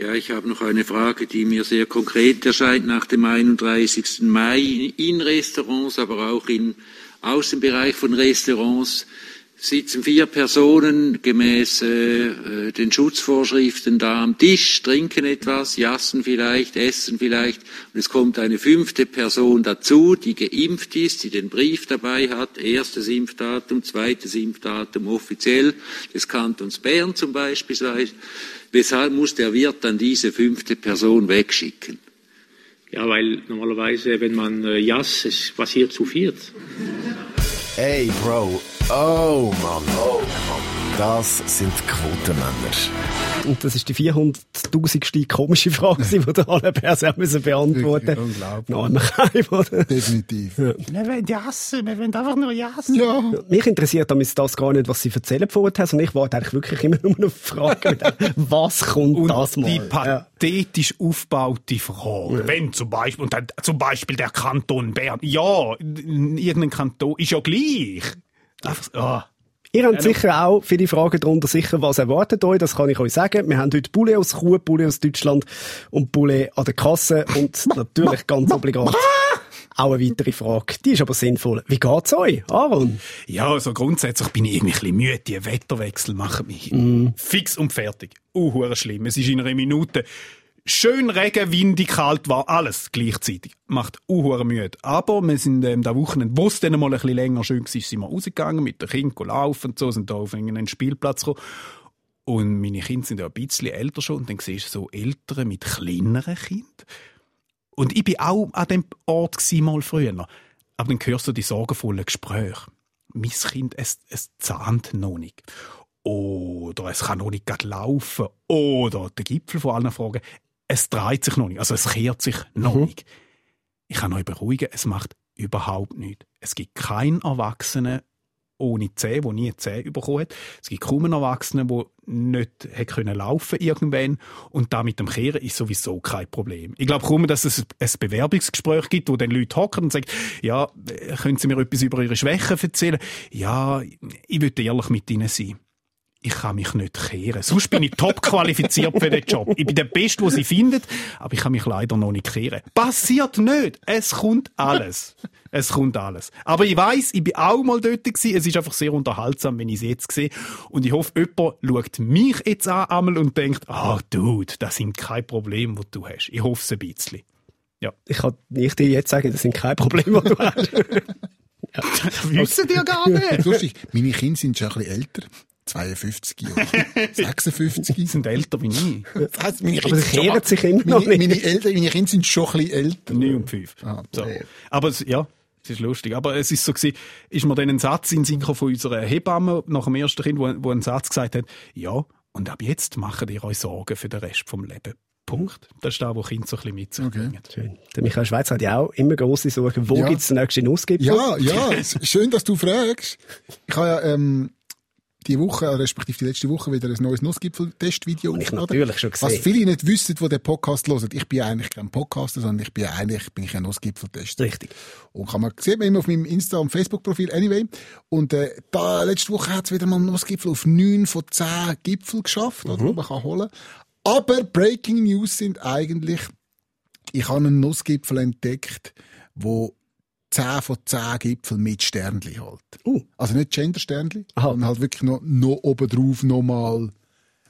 Ja, ich habe noch eine Frage, die mir sehr konkret erscheint nach dem 31. Mai in Restaurants, aber auch im Außenbereich von Restaurants sitzen vier Personen gemäß äh, den Schutzvorschriften da am Tisch, trinken etwas, jassen vielleicht, essen vielleicht und es kommt eine fünfte Person dazu, die geimpft ist, die den Brief dabei hat, erstes Impfdatum, zweites Impfdatum offiziell des Kantons Bern zum Beispiel. Weshalb muss der Wirt dann diese fünfte Person wegschicken? Ja, weil normalerweise, wenn man äh, Jas, es passiert zu viert. Hey, Bro. Oh, Mann. Oh, Mann. Das sind Quotenmänner. Und das ist die 400.000. komische Frage, die wir alle Personen müssen beantworten mussten. Unglaublich. Noch einmal kein, oder? Definitiv. Ja. Wir wollen jassen, wir wollen einfach nur jassen. Ja. Mich interessiert damit das gar nicht, was sie erzählen vorher, sondern ich warte eigentlich wirklich immer nur auf Fragen, was kommt und das mal? die pathetisch ja. aufgebaute Frage, ja. wenn zum Beispiel, und dann, zum Beispiel der Kanton Bern, ja, irgendein Kanton ist ja gleich. Einfach, oh. Ihr habt sicher auch viele Fragen darunter, sicher, was erwartet euch, das kann ich euch sagen. Wir haben heute Poulet aus Chur, Poulet aus Deutschland und Poulet an der Kasse und natürlich ganz obligat auch eine weitere Frage. Die ist aber sinnvoll. Wie geht's euch, Aaron? Ja, also grundsätzlich bin ich irgendwie ein bisschen müde. Die Wetterwechsel machen mich mm. fix und fertig. Uh, schlimm. Es ist in einer Minute Schön Regen, windig, kalt war alles gleichzeitig. Macht uhuere müde. Aber wir sind ähm, da Wochenende, wo es dann mal ein bisschen länger schön war, sind wir rausgegangen mit den Kindern laufen und so, sind da auf einen Spielplatz gekommen. Und meine Kinder sind ja ein bisschen älter schon und dann siehst du so Eltern mit kleineren Kindern. Und ich bin auch an dem Ort mal früher. Aber dann hörst du die sorgenvollen Gespräche. Mein Kind, es, es zahnt noch nicht. Oder es kann noch nicht laufen. Oder der Gipfel von allen Fragen es dreht sich noch nicht, also es kehrt sich noch mhm. nicht. Ich kann euch beruhigen, es macht überhaupt nichts. Es gibt keinen Erwachsenen ohne Zeh, der nie Zeh bekommen hat. Es gibt kaum einen Erwachsenen, der nicht hat können laufen irgendwann. Und da mit dem Kehren ist sowieso kein Problem. Ich glaube kaum, dass es ein Bewerbungsgespräch gibt, wo dann Leute hocken und sagen, ja, können Sie mir etwas über Ihre Schwächen erzählen? Ja, ich würde ehrlich mit Ihnen sein ich kann mich nicht kehren. Sonst bin ich top qualifiziert für den Job. Ich bin der Beste, den sie findet, aber ich kann mich leider noch nicht kehren. Passiert nicht. Es kommt alles. Es kommt alles. Aber ich weiß, ich bin auch mal dort gewesen. Es ist einfach sehr unterhaltsam, wenn ich es jetzt sehe. Und ich hoffe, jemand schaut mich jetzt an einmal und denkt, ah, oh, Dude, das sind keine Probleme, die du hast. Ich hoffe es ein bisschen. Ja. Ich kann nicht dir jetzt sagen, das sind keine Probleme, die du hast. ja. Das wissen die ja gar nicht. Lustig, meine Kinder sind schon ein bisschen älter. 52 oder 56. Die sind älter wie ich. Das heisst, meine Kinder kehren sich immer noch meine, meine, Eltern, meine Kinder sind schon ein bisschen älter. 9 und 5. Ah, so. Aber es, ja, es ist lustig. Aber es ist so gewesen, ist mir dann ein Satz in Synchro von unserer Hebamme nach dem ersten Kind, wo, wo ein Satz gesagt hat, ja, und ab jetzt macht ihr euch Sorgen für den Rest vom Leben. Punkt. Das ist da, wo Kinder so ein bisschen mit sich okay. Schön. Der Michael Schweizer hat ja auch immer große Sorgen. Wo ja. gibt es den nächsten Nussgipfel? Ja, ja, schön, dass du fragst. Ich habe ja, ähm, die Woche, respektive die letzte Woche, wieder ein neues Nussgipfel-Testvideo Ich natürlich schon gesehen. Was viele nicht wissen, die den Podcast hören, ich bin eigentlich kein Podcaster, sondern ich bin eigentlich bin ich ein Nussgipfel-Tester. Richtig. Und kann man, sieht man immer auf meinem Insta- und Facebook-Profil, anyway. Und, äh, da, letzte Woche hat es wieder mal einen Nussgipfel auf neun von zehn Gipfel geschafft, mhm. oder, die man kann holen. Aber Breaking News sind eigentlich, ich habe einen Nussgipfel entdeckt, wo 10 von 10 Gipfel mit Sternli halt. Uh. Also nicht Gender-Sternli, sondern halt wirklich noch, noch obendrauf nochmal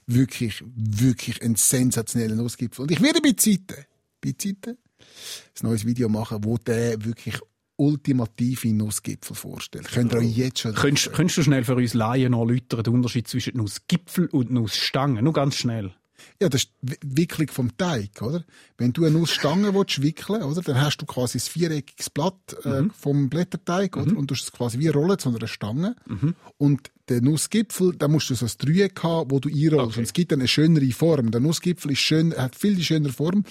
wirklich, wirklich ein sensationeller Nussgipfel. Und ich werde bei Zeiten, bei Zeiten, ein neues Video machen, wo der wirklich ultimative Nussgipfel vorstellt. Könnt ihr euch jetzt schon... Könntest, könntest du schnell für uns Laien noch erläutern, den Unterschied zwischen Nussgipfel und Nussstange? Nur ganz schnell. Ja, das ist die Wicklung vom Teig, oder? Wenn du eine Nussstange willst, wickeln oder? Dann hast du quasi ein viereckiges Blatt äh, mhm. vom Blätterteig, oder? Mhm. Und du hast es quasi wie rollen zu einer Stange. Mhm. Und der Nussgipfel, da musst du so ein Dreieck haben, wo du einrollst. Okay. Und es gibt dann eine schönere Form. Der Nussgipfel ist schön, hat viel die schönere Form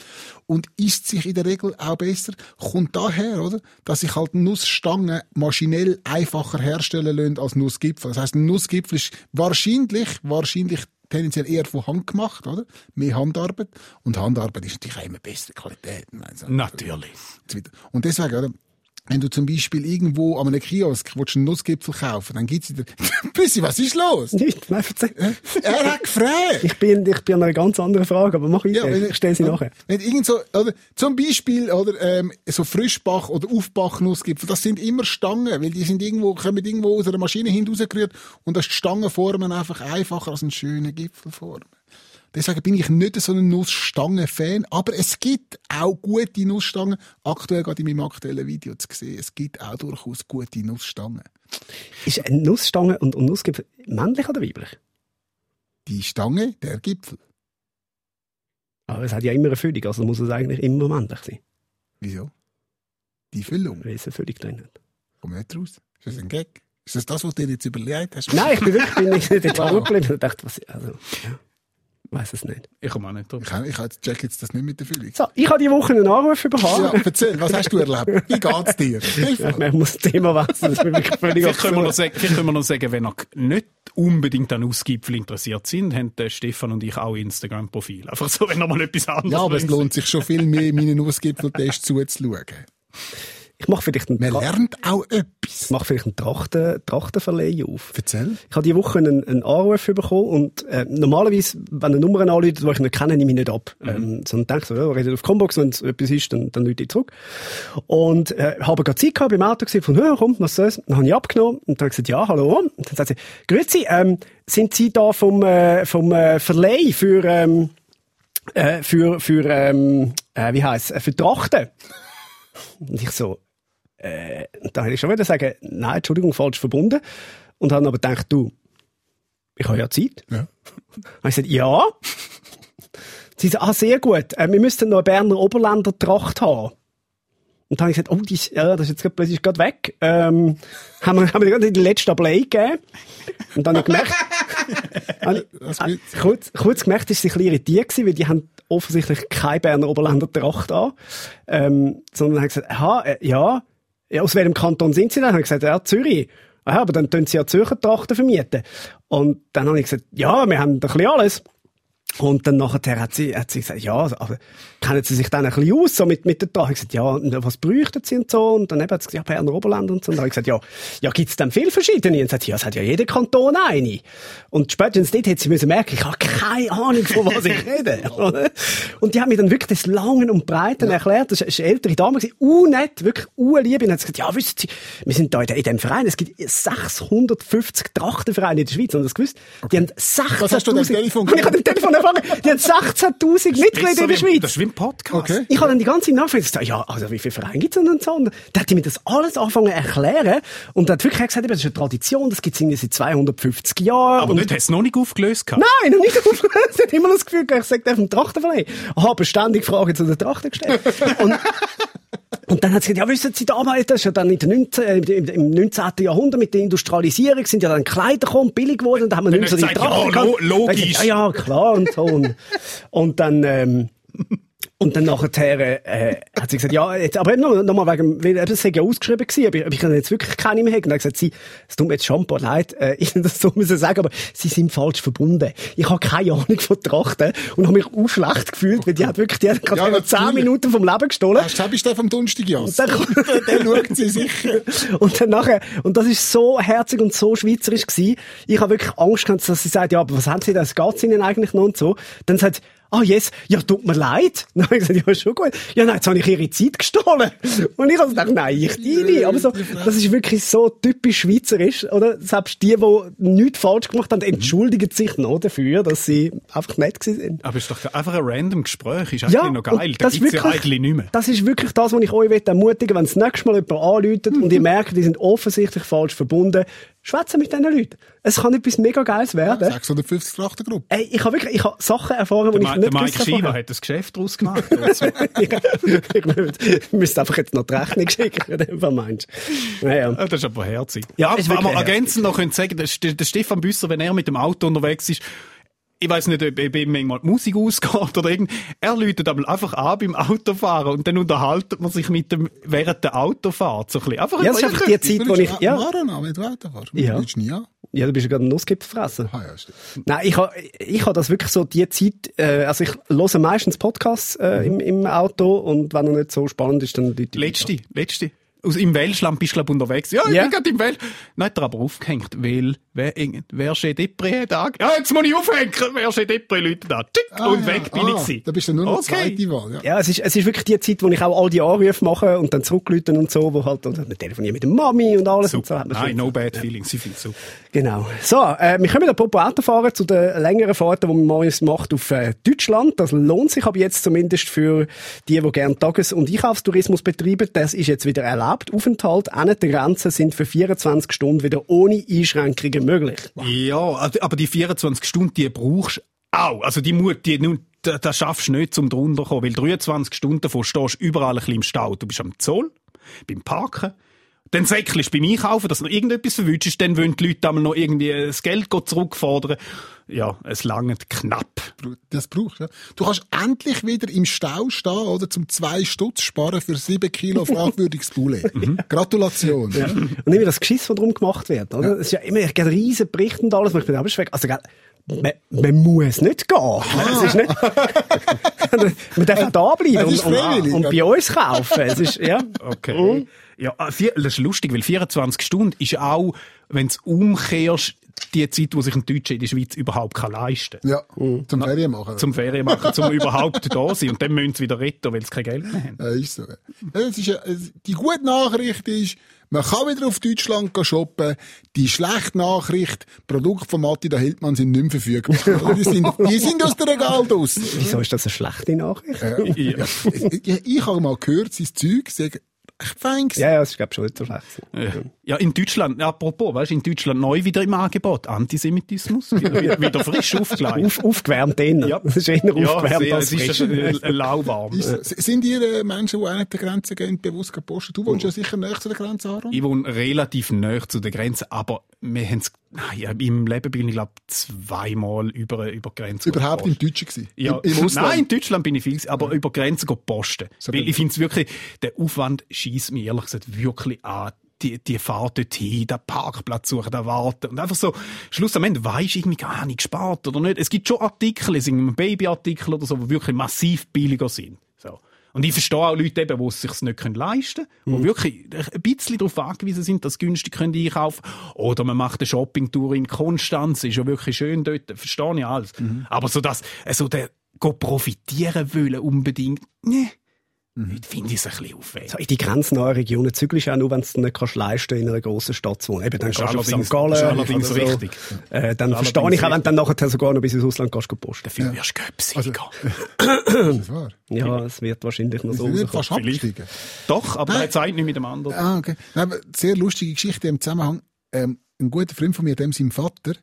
und isst sich in der Regel auch besser. Kommt daher, oder? Dass sich halt Nussstangen maschinell einfacher herstellen lassen als Nussgipfel. Das heißt, ein Nussgipfel ist wahrscheinlich, wahrscheinlich tendenziell eher von Hand gemacht, oder? Mehr Handarbeit. Und Handarbeit ist natürlich auch immer bessere Qualität. Natürlich. Und deswegen, oder? Wenn du zum Beispiel irgendwo an einem Kiosk willst einen Nussgipfel kaufen, dann gibt's dir, Bissi, was ist los? Nicht, nein, erzähl. Er hat gefragt. Ich bin, ich bin an einer ganz anderen Frage, aber mach ich, Ja, ich stelle sie nachher. Wenn irgend so, oder, zum Beispiel, oder, ähm, so Frischbach oder Aufbach-Nussgipfel, das sind immer Stangen, weil die sind irgendwo, kommen irgendwo aus einer Maschine hinausgerührt und das die Stangenformen einfach einfacher als einen schönen Gipfelform. Deswegen bin ich nicht so ein Nussstangen-Fan, aber es gibt auch gute Nussstangen. Aktuell gerade in meinem aktuellen Video zu sehen. Es gibt auch durchaus gute Nussstangen. Ist eine Nussstange und, und Nussgipfel männlich oder weiblich? Die Stange, der Gipfel. Aber es hat ja immer eine Füllung, also muss es eigentlich immer männlich sein, Wieso? Die Füllung. weil es eine Füllung drin hat. Komm nicht raus. Ist das ein Gag? Ist das das, was du dir jetzt überlegt hast? Nein, ich bin wirklich bin nicht dort hängen geblieben und dachte, was, also, ja, weiß es nicht. Ich komme auch nicht drauf. Ich, ich, check jetzt das nicht mit der Füllung. So, ich habe die Woche einen Anruf bekommen. Ja, erzähl, was hast du erlebt? Wie geht's dir? Ja, ich muss das Thema wechseln, das ist wirklich völlig Vielleicht können, wir noch sagen, vielleicht können wir noch sagen, wenn ihr nicht unbedingt an Ausgipfel interessiert sind, haben der Stefan und ich auch Instagram-Profil. Einfach so, wenn ihr mal etwas anderes Ja, aber es lohnt sich schon viel mehr, meinen Ausgipfeltest zuzuschauen. Ich mache vielleicht einen, Man Tra lernt auch ich etwas. mache vielleicht einen Trachten, Trachtenverleih auf. Erzähl. Ich habe diese Woche einen, einen Anruf bekommen und äh, normalerweise, wenn eine Nummer anruft, die ich nicht kenne, nehme ich nicht ab. Ähm, sondern denke so, ja, redet auf Combox, wenn es etwas ist, dann, dann rufe ich zurück. Und äh, habe gerade Zeit gehabt beim Auto, gesehen von, ja, komm, was soll's? Dann habe ich abgenommen und dann habe ich gesagt, ja, hallo. Und dann sagt sie, grüezi, ähm, sind Sie da vom, äh, vom äh, Verleih für, ähm, äh, für, für ähm, äh, wie heisst äh, für Trachten? Und ich so, äh, und dann hätte ich schon wieder sagen, nein, Entschuldigung, falsch verbunden. Und habe aber gedacht, du, ich habe ja Zeit. Ja. Habe ich gesagt, ja. Sie sagt, ah, sehr gut, äh, wir müssten noch eine Berner Oberländer Tracht haben. Und dann habe ich gesagt, oh, die ist, ja, das ist jetzt gerade plötzlich gerade weg. Ähm, haben wir, haben wir gerade die letzte Ablei gegeben. Und dann habe ich gemerkt, habe ich, äh, kurz, kurz gemerkt, ist sie ein bisschen irritiert gewesen, weil die haben offensichtlich keine Berner Oberländer Tracht an. Ähm, sondern haben gesagt, aha, äh, ja, ja, aus welchem Kanton sind sie denn? Habe ich gesagt, ja, Zürich. Aha, aber dann tun sie ja Zürcher Trachten vermieten. Und dann habe ich gesagt, ja, wir haben ein bisschen alles. Und dann nachher hat sie, hat sie gesagt, ja, aber kennen Sie sich dann ein bisschen aus, so mit, mit der Tracht? Ich gesagt, ja, und was bräuchten Sie und so? Und dann eben hat sie gesagt, ja, Berner Oberland und so. Und dann habe ich gesagt, ja, ja, gibt's denn viel verschiedene? Und dann sagt sie, ja, es hat ja jeder Kanton eine. Und spätestens dort hätte sie müssen merken, ich habe keine Ahnung, von was ich rede. und die hat mir dann wirklich das Langen und Breiten erklärt. Das ist eine ältere Dame, unnett, wirklich unlieb. Und hat gesagt, ja, wissen Sie, wir sind da in, dem Verein, es gibt 650 Trachtenvereine in der Schweiz. Sie das gewusst? Die haben 16.000... Was hast du am Telefon Ich habe Telefon erfahren, die haben 16'000 Mitglieder in der Das Schweiz. ist wie ein Podcast. Okay. Ich habe dann die ganze ich gesagt, ja, also wie viele Vereine gibt es denn so? Dann hat die mir das alles angefangen zu erklären. Und dann hat wirklich gesagt, das ist eine Tradition, das gibt es irgendwie seit 250 Jahren. Aber und nicht, hast du es noch nicht aufgelöst gehabt? Nein, noch nicht aufgehört. Sie hat immer das Gefühl, ich sage auf dem Trachtenverleih. Ich habe ständig Fragen zu der Trachten gestellt. Und, und dann hat sie gesagt, ja, wissen Sie, damals, das ist ja dann in den 19, äh, im, im 19. Jahrhundert mit der Industrialisierung sind ja dann Kleider gekommen, billig geworden, und da haben wir Dann nicht so hat die Trachten ja, lo- logisch. Dann gesagt, Ja, ja, klar und so. Und, und dann, ähm, und dann nachher äh, hat sie gesagt, ja, jetzt, aber eben noch, noch mal wegen, weil eben, es ja ausgeschrieben gewesen, ob ich, ob ich jetzt wirklich keine mehr hätte. Und dann hat gesagt, sie, es tut mir jetzt schon ein paar leid, äh, ich das so müssen sagen, aber sie sind falsch verbunden. Ich habe keine Ahnung von Trachten und habe mich auch schlecht gefühlt, weil die hat wirklich, die hat gerade Ja, ja, zehn natürlich. Minuten vom Leben gestohlen. Hast du bist der vom Donnerstag, Jas? dann- Der schaut sie sicher. Und dann nachher, und das ist so herzig und so schweizerisch gewesen. Ich habe wirklich Angst gehabt, dass sie sagt, ja, aber was haben sie da, es geht's ihnen eigentlich noch und so. Dann sagt ah, yes, ja, tut mir leid. Dann habe ich gesagt, ja, schon gut. Ja, nein, jetzt habe ich ihre Zeit gestohlen. Und ich habe gedacht, nein, ich nicht. Aber so, das ist wirklich so typisch schweizerisch, oder? Selbst die, die nichts falsch gemacht haben, entschuldigen sich noch dafür, dass sie einfach nett sind. Aber es ist doch einfach ein random Gespräch. Ist eigentlich noch geil. und Da gibt's ja eigentlich nicht mehr. Das ist wirklich das, was ich euch ermutigen wenn das nächste Mal jemand anläutet und ihr merkt, die sind offensichtlich falsch verbunden, schwätzen mit diesen Leuten. Es kann etwas mega Geiles werden. 650 Trachtengruppe. Ey, ich habe wirklich, ich habe Sachen erfahren, die ich nicht der Mike gewusst Schieber habe. hat das Geschäft daraus gemacht. ich müsste einfach jetzt noch die Rechnung schicken, Fall meinst du. Naja. Das ist aber herzig. Ja, aber wirklich ergänzend noch könnte sagen, der, St- der Stefan Büsser, wenn er mit dem Auto unterwegs ist, ich weiß nicht, ob ihm manchmal die Musik ausgeht oder irgend, er läutet aber einfach an beim Autofahren und dann unterhaltet man sich mit dem während der Autofahrt so ein bisschen. Einfach Ja, das ist einfach die Zeit, wo ich, ja, Marathon, wenn du Auto fährst. Ja. Du nie an. Ja, du bist ja gerade ein Nussgipfel fressen. Ah, ja, stimmt. Nein, ich habe ich ha das wirklich so die Zeit, äh, also ich höre meistens Podcasts äh, im, im Auto und wenn er nicht so spannend ist, dann Leute Letzte, letzte. Aus, Im Welschland bist du, glaub, unterwegs. Ja, ich Ja. bin gerade im Wel. Dann hat er aber aufgehängt, weil, wer, wer steht Depri da? Ja, jetzt muss ich aufhängen. Wer steht Depri, Leute da? Tschick, Ah, und ja. weg bin ah, ich gewesen. Da bist du nur noch Okay. zweite Wahl. Ja. Ja, es ist, es ist wirklich die Zeit, wo ich auch all die Anrufe mache und dann zurücklüten und so, wo halt, und dann telefoniere mit der Mami und alles und so. Super. hat man Nein, schon- no bad feelings. Ich finde super. Genau. So, äh, wir kommen apropos Autofahren zu den längeren Fahrten, die man mal macht auf äh, Deutschland. Das lohnt sich aber jetzt zumindest für die, die gerne Tages- und Einkaufstourismus betreiben. Das ist jetzt wieder erlaubt. Aufenthalt an der Grenze sind für 24 Stunden wieder ohne Einschränkungen möglich. Ja, also- aber die 24 Stunden, die brauchst du auch. Also die Mut, die, das schaffst du nicht, zum drunter zu kommen, weil 23 Stunden davon stehst du überall ein bisschen im Stau. Du bist am Zoll, beim Parken, dann säckelst du beim Einkaufen, dass du noch irgendetwas verwünschst, dann wollen die Leute einmal noch irgendwie das Geld zurückfordern. Ja, es langt knapp. Das brauchst du. Ja. Du kannst endlich wieder im Stau stehen, oder? Zum zwei Stutz sparen für sieben Kilo fragwürdiges Poulet. Gratulation. Ja. Und immer das Geschiss, das drum gemacht wird, oder? Es ist ja immer, ich gehe riesen Berichte und alles, wo ich bin aber schweg. Also, gell, man, man muss nicht gehen. Es ist nicht, man darf da bleiben ist und, und, und bei uns kaufen. Es ist, ja. Okay. Ja, ah, vier, das ist lustig, weil 24 Stunden ist auch, wenn du umkehrst, die Zeit, wo sich ein Deutscher in der Schweiz überhaupt kann leisten kann. Ja, zum Ferien machen. Zum Ferien machen, zum überhaupt da sein. Und dann müssen sie wieder retten, weil sie kein Geld mehr haben. Ja, ist so. Ja, es ist, die gute Nachricht ist, man kann wieder auf Deutschland shoppen. Die schlechte Nachricht, Produkte von Matti da Hildmann sind nicht mehr verfügbar. die, sind, die sind aus der Regal draussen. Wieso ist das eine schlechte Nachricht? Ja, ja. Ich, ich habe mal gehört, sein Zeug sei echt fein gewesen. Ja, ja, das ist, glaube ich, schon nicht so schlecht. gewesen. Ja, in Deutschland, apropos, weißt du, in Deutschland neu wieder im Angebot. Antisemitismus. Wieder, wieder frisch aufgelegt. Auf, aufgewärmt innen. Ja. Das ist eher ja, aufgewärmt sehr, als es ist frisch. äh, lauwarm. Ist, so. sind ihr äh, Menschen, die auch nicht der Grenze gehen, bewusst gepostet? Du wohnst ja sicher näher zu der Grenze, Aaron? Ich wohne relativ nah zu der Grenze, aber wir haben es, ja, im Leben bin ich, glaube zweimal über, über die Grenze Überhaupt im gepostet. Deutschen gewesen? Ja, Im, im nein, in Deutschland bin ich viel, aber über die Grenze go posten. So Weil ich finde es wirklich, der Aufwand schießt mich ehrlich gesagt wirklich an. Die, die Fahrt dorthin, den Parkplatz suchen, den warten. Und einfach so, Schluss am Ende weisst du irgendwie gar nicht gespart oder nicht. Es gibt schon Artikel, sagen Babyartikel oder so, die wirklich massiv billiger sind. So. Und ich verstehe auch Leute eben, die es sich nicht leisten können, die wirklich ein bisschen darauf angewiesen sind, dass sie günstig können einkaufen Oder man macht eine Shoppingtour in Konstanz, ist ja wirklich schön dort, verstehe ich alles. Aber so das, so der, go profitieren wollen unbedingt, ne, finde ich es ein bisschen aufwendig. So, in die grenznahen Regionen zügelst du auch nur, wenn du es nicht kannst leisten in einer grossen Stadt zu wohnen. Eben, dann Das kannst du auf St. Gallen. das ist allerdings so. richtig. Äh, dann Das verstehe ich auch, wenn du dann nachher sogar noch bis ins Ausland kannst, gehst posten. Dafür wirst du göpsiger. Das ist wahr. Ja, es wird wahrscheinlich noch so fast Vielleicht. abgestiegen. Doch, aber Nein. er zeigt nicht mit dem anderen. Ah, okay. Nein, sehr lustige Geschichte im Zusammenhang. Ähm, ein guter Freund von mir, dem sein Vater,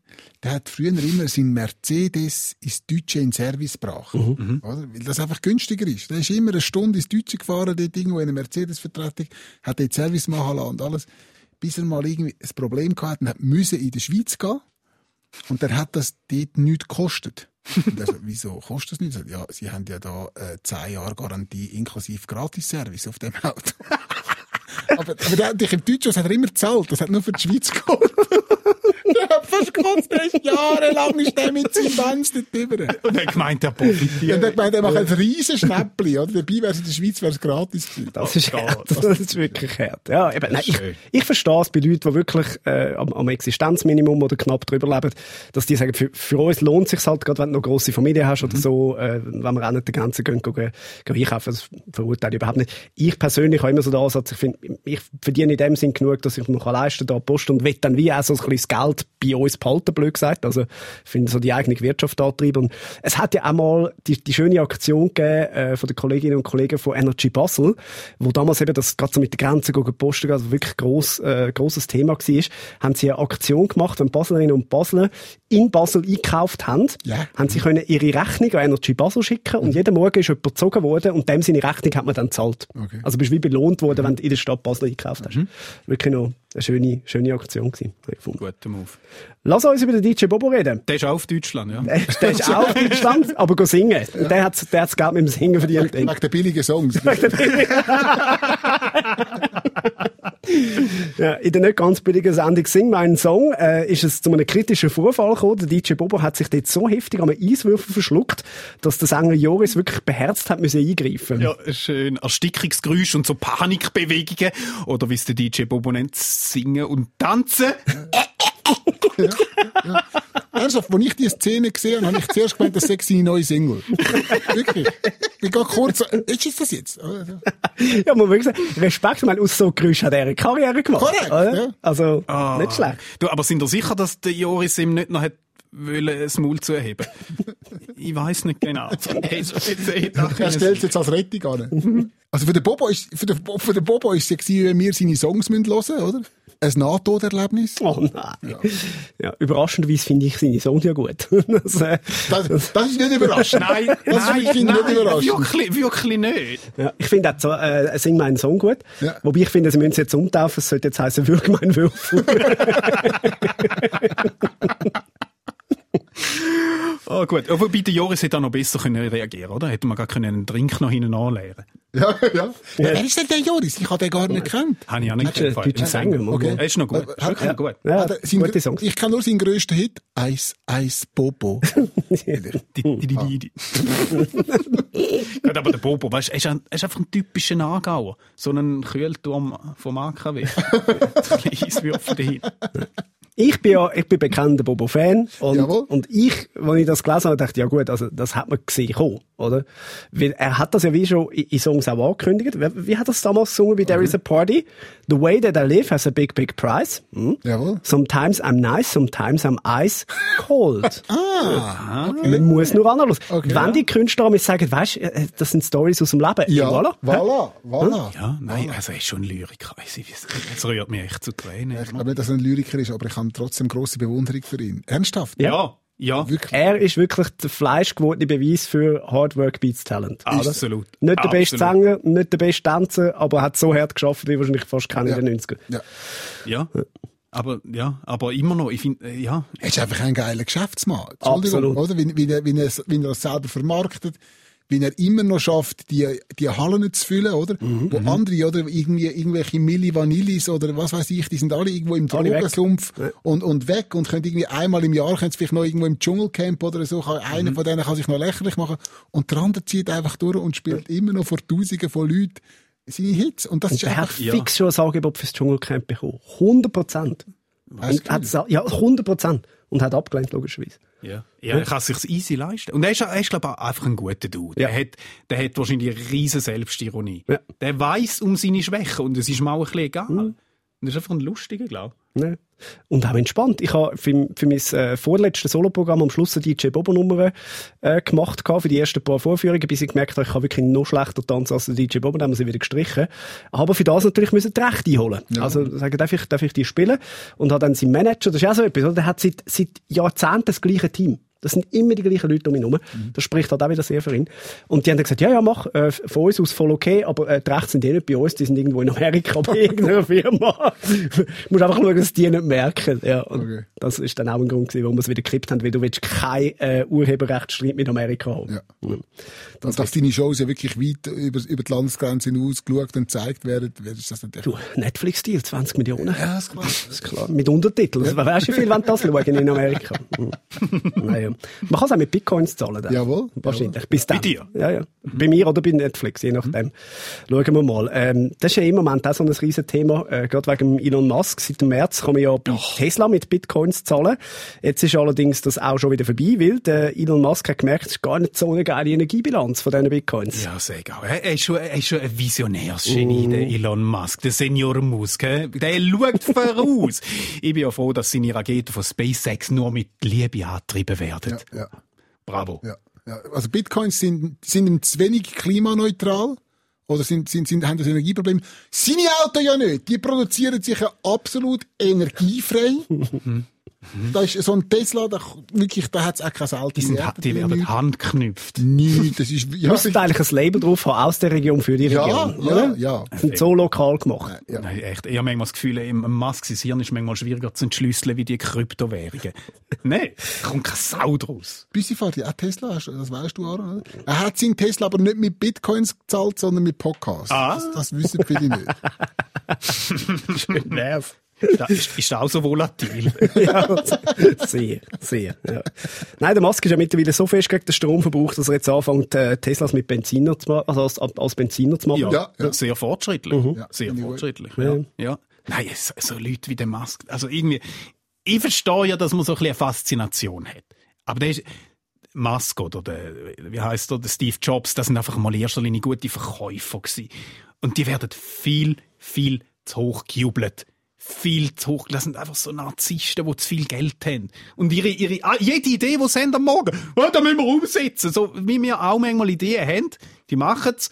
der hat früher immer seinen Mercedes ins Deutsche in Service gebracht. Mhm. Oder? Weil das einfach günstiger ist. Der ist immer eine Stunde ins Deutsche gefahren, dort irgendwo in einer Mercedes-Vertretung, hat dort Service machen lassen und alles. Bis er mal irgendwie ein Problem gehabt und hat müssen in die Schweiz gehen. Und der hat das dort nichts gekostet. Und er so, wieso kostet das nicht? Sagt, Ja, sie haben ja da äh, 10 Jahre Garantie inklusive Gratis-Service auf dem Auto. Aber, aber der hat dich im Deutschen, das hat er immer gezahlt. Das hat nur für die Schweiz geholt. der hat fast ist jahrelang ist der mit seinem Benz dort drüber. Und er gemeint, er profitiert. Und er gemeint, er macht ein riesen Schnäppli, oder? Dabei wäre es in der Schweiz wär's gratis gewesen. Das ist hart. Gott. Das ist wirklich hart. Ja, eben, nein, ich, ich verstehe es bei Leuten, die wirklich äh, am, am Existenzminimum oder knapp drüber leben, dass die sagen, für, für uns lohnt es sich halt, gerade wenn du noch grosse Familie hast Mhm. oder so, äh, wenn wir auch nicht gehen, gehen, gehen, gehen einkaufen. Das verurteile ich überhaupt nicht. Ich persönlich habe immer so den Ansatz, ich finde, ich verdiene in dem Sinn genug, dass ich mir kann leisten kann, da Post und will dann wie auch so ein bisschen das Geld bei uns behalten, blöd gesagt. Also, ich finde so die eigene Wirtschaft antreiben. Und es hat ja auch mal die, die schöne Aktion gegeben, äh, von den Kolleginnen und Kollegen von Energy Basel, wo damals eben das gerade so mit der Grenze gehen, posten, also wirklich gross, äh, grosses Thema war, haben sie eine Aktion gemacht, wenn Baslerinnen und Basler in Basel eingekauft haben, Ja. haben sie können ihre Rechnung an Energy Basel schicken und jeden Morgen ist jemand gezogen worden und dem seine Rechnung hat man dann gezahlt. Okay. Also bist wie belohnt worden, wenn du in der Stadt Basel eingekauft hast. Wirklich noch eine schöne, schöne Aktion gewesen. Guter Move. Lass uns über den DJ Bobo reden. Der ist auch auf Deutschland, ja. Der der ist auch in Deutschland, aber go singen. Der hat der hat's Geld mit dem Singen verdient. Wegen der billigen Songs. Ja, in der nicht ganz billigen Sendung Sing meinen Song äh, ist es zu einem kritischen Vorfall gekommen. Der DJ Bobo hat sich dort so heftig am Eiswürfel verschluckt, dass der Sänger Joris wirklich beherzt hat müssen eingreifen. Ja, schön. Erstickungsgeräusch und so Panikbewegungen. Oder wie es der DJ Bobo nennt, singen und tanzen. Ernsthaft, als ich die Szene gesehen habe, habe ich zuerst gemeint, das sei seine neue Single. Wirklich. Ich bin gerade kurz, ist es das jetzt? Ja, man muss sagen, Respekt, meine, aus so Geräusch hat er eine Karriere gemacht. Korrekt, ja. Also, Ah. nicht schlecht. Du, aber sind ihr sicher, dass der Joris ihm nicht noch hat wollen, das Maul zu erheben? ich weiß nicht genau. Hey, so- Er stellt es jetzt als Rettung an. Also für den Bobo ist, für den, für den Bobo ist es gewesen, wenn wir seine Songs müssen hören, oder? Ein Nahtoderlebnis. Oh nein. Ja. überraschenderweise finde ich seine Songs ja gut. das, äh, Das, das ist nicht überraschend. Nein, Das nein, finde ich nein, nicht überraschend. wirklich, wirklich nicht. ja, ich finde auch so, äh, Sing meinen Song gut. Ja. Wobei ich finde, sie müssen es jetzt umtaufen. Es sollte jetzt heißen, Würg mein Würfel. Oh, gut. Aber bei der Joris hätte er noch besser können reagieren oder? Hätte man gar können einen Drink noch hinten anleeren Ja, ja. Wer ist denn der Joris? Ich habe den gar nicht gekannt. Habe ich auch nicht gefallen. deutscher Sänger. Okay. Er ist noch gut. Ist wirklich noch gut. Ja, Ah, gute Songs. Ich kenne nur seinen grössten Hit. Eis, Eis, Bobo. Die. Gut, aber der Bobo, weißt, er, ist ein, er ist einfach ein typischer Aargauer. So ein Kühlturm vom AKW. Ein Eiswürfel dahin. Ich bin ja, ich bin bekannter Bobo-Fan. Und, Jawohl. und ich, als ich das gelesen habe, dachte, ja gut, also, das hat man gesehen, kommen, oder? Weil er hat das ja wie schon in, Songs auch angekündigt. Wie, wie hat er es damals gesungen bei There is a Party? The way that I live has a big, big price. Hm? Jawohl. Sometimes I'm nice, sometimes I'm ice cold. Ah, Man muss nur anschauen. Okay. Wenn die Künstler mir sagen, weißt, äh, das sind Stories aus dem Leben. ja. voilà. Voilà, voilà. Ja, nein, also er ist schon ein Lyriker. Es rührt mich echt zu Tränen. Ich glaube nicht, dass er ein Lyriker ist, aber ich habe trotzdem grosse Bewunderung für ihn. Ernsthaft? Ja, ja. Wirklich. Er ist wirklich der fleischgewordene Beweis für Hard Work beats Talent. oder? Absolut. Nicht der beste. Sänger, nicht der beste Tänzer, aber hat so hart geschafft wie wahrscheinlich fast keiner Ja. in den 90ern. Ja. Ja. Aber, ja, aber immer noch, ich finde, ja. Er ist einfach ein geiler Geschäftsmann. Absolut. Oder? Wie, wie, er, wie, er, wie er es selber vermarktet, wie er immer noch schafft, die, die Hallen zu füllen, oder? Mhm. Wo andere, oder? Irgendwie, irgendwelche Milli Vanillis oder was weiß ich, die sind alle irgendwo im. Drogensumpf und, und weg und können irgendwie einmal im Jahr, können sie vielleicht noch irgendwo im Dschungelcamp oder so, kann, einer Mhm. von denen kann sich noch lächerlich machen und der andere zieht einfach durch und spielt immer noch vor Tausenden von Leuten seine Hits. Und das ist Der hat einfach, ja. fix schon ein Angebot fürs Dschungelcamp bekommen. 100 Prozent. Und Ja, 100 Prozent. Und hat abgelehnt, logischerweise. Ja, ja er kann es sich easy leisten. Und er ist, er ist glaube ich, einfach ein guter Dude. Ja. Der, hat, der hat wahrscheinlich eine riesen Selbstironie. Ja. Der weiß um seine Schwächen und es ist mir auch ein bisschen egal. Mhm. Und er ist einfach ein lustiger, glaube Ne? Und auch entspannt. Ich habe für, für mein äh, vorletztes Soloprogramm am Schluss eine DJ Bobo-Nummer äh, gemacht, gehabt, für die ersten paar Vorführungen, bis ich gemerkt habe, ich kann wirklich noch schlechter tanzen als der DJ Bobo, dann haben wir sie wieder gestrichen. Aber für das natürlich müssen die Rechte einholen. Also sagen, darf ich, darf ich die spielen? Und hat dann sein Manager, das ist auch so etwas, oder? der hat seit, seit Jahrzehnten das gleiche Team. Das sind immer die gleichen Leute um ihn herum. Das spricht halt auch wieder sehr für ihn. Und die haben dann gesagt, ja, ja, mach, äh, von uns aus voll okay, aber äh, die Rechte sind eh nicht bei uns, die sind irgendwo in Amerika bei irgendeiner Firma. du musst einfach schauen, dass die nicht merken. Ja, Okay. Das ist dann auch ein Grund gewesen, warum wir es wieder gekippt haben, weil du willst keinen äh, Urheberrechtsstreit mit Amerika haben. Ja. und dass deine Shows ja wirklich weit über, über die Landesgrenze hinaus geschaut und gezeigt werden, ist das natürlich. Du, Netflix-Deal, 20 Millionen. Ja, ist klar. Das ist klar. Mit Untertiteln. Also, wer weiß, wie viel wollen das schauen in Amerika? Hm. Naja. Man kann es auch mit Bitcoins zahlen. Dann. Jawohl. Wahrscheinlich. Bis dann. Bei dir? Ja, ja. Bei mir oder bei Netflix, je nachdem. Schauen wir mal. Ähm, das ist ja im Moment auch so ein riesen Thema, äh, gerade wegen Elon Musk. Seit dem März kann man ja bei Tesla mit Bitcoins zahlen. Jetzt ist allerdings das auch schon wieder vorbei, weil der Elon Musk hat gemerkt, es ist gar nicht so eine geile Energiebilanz von diesen Bitcoins. Ja, sag auch. Er er ist schon, er ist schon ein Visionärsgenie, der Elon Musk, der Senior Musk. hä? Der schaut voraus. ich bin ja froh, dass seine Raketen von SpaceX nur mit Liebe angetrieben werden. Ja, ja, Bravo. ja, ja. Also Bitcoins sind, sind zu wenig klimaneutral. Oder sind, sind, sind, haben das Energieproblem? Seine Autos ja nicht. Die produzieren sich ja absolut energiefrei. Da ist so ein Tesla, da, wirklich, da hat es auch kein Auto. Die, sind, die werden handknüpft. Nichts, das ist, ja, Müsste eigentlich ein Label drauf haben, aus der Region für die ja, Region, ja, oder? ja. Und so lokal gemacht. ja. Nein, echt. Ich habe manchmal das Gefühl, im Musk sein Hirn ist manchmal schwieriger zu entschlüsseln wie die Kryptowährungen. Nein, kommt keine Sau draus. Büssi fährt ja auch Tesla, hast du- das weißt du, Aaron, oder? Er hat seinen Tesla aber nicht mit Bitcoins gezahlt, sondern mit Podcasts. Ah. Das, das wissen viele nicht. Nerv. Ist, auch so volatil? ja, sehr, sehr. Ja. Nein, der Musk ist ja mittlerweile so fest gegen den Stromverbrauch, dass er jetzt anfängt, äh, Teslas mit Benziner zu machen, also als, als Benziner zu machen. Ja, Ja, ja. sehr fortschrittlich. Ja, Sehr fortschrittlich. Ja. Nein, so, so Leute wie der Musk, also irgendwie, ich verstehe ja, dass man so ein bisschen eine Faszination hat. Aber der ist, Musk oder der, wie heißt er, der Steve Jobs, das sind einfach mal in erster Linie gute Verkäufer gewesen. Und die werden viel, viel zu hoch gejubelt. Viel zu hoch. Das sind einfach so Narzissten, die zu viel Geld haben. Und ihre, ihre, ah, jede Idee, die sie haben am Morgen, oh, da müssen wir umsetzen. So wie wir auch manchmal Ideen haben, die machen es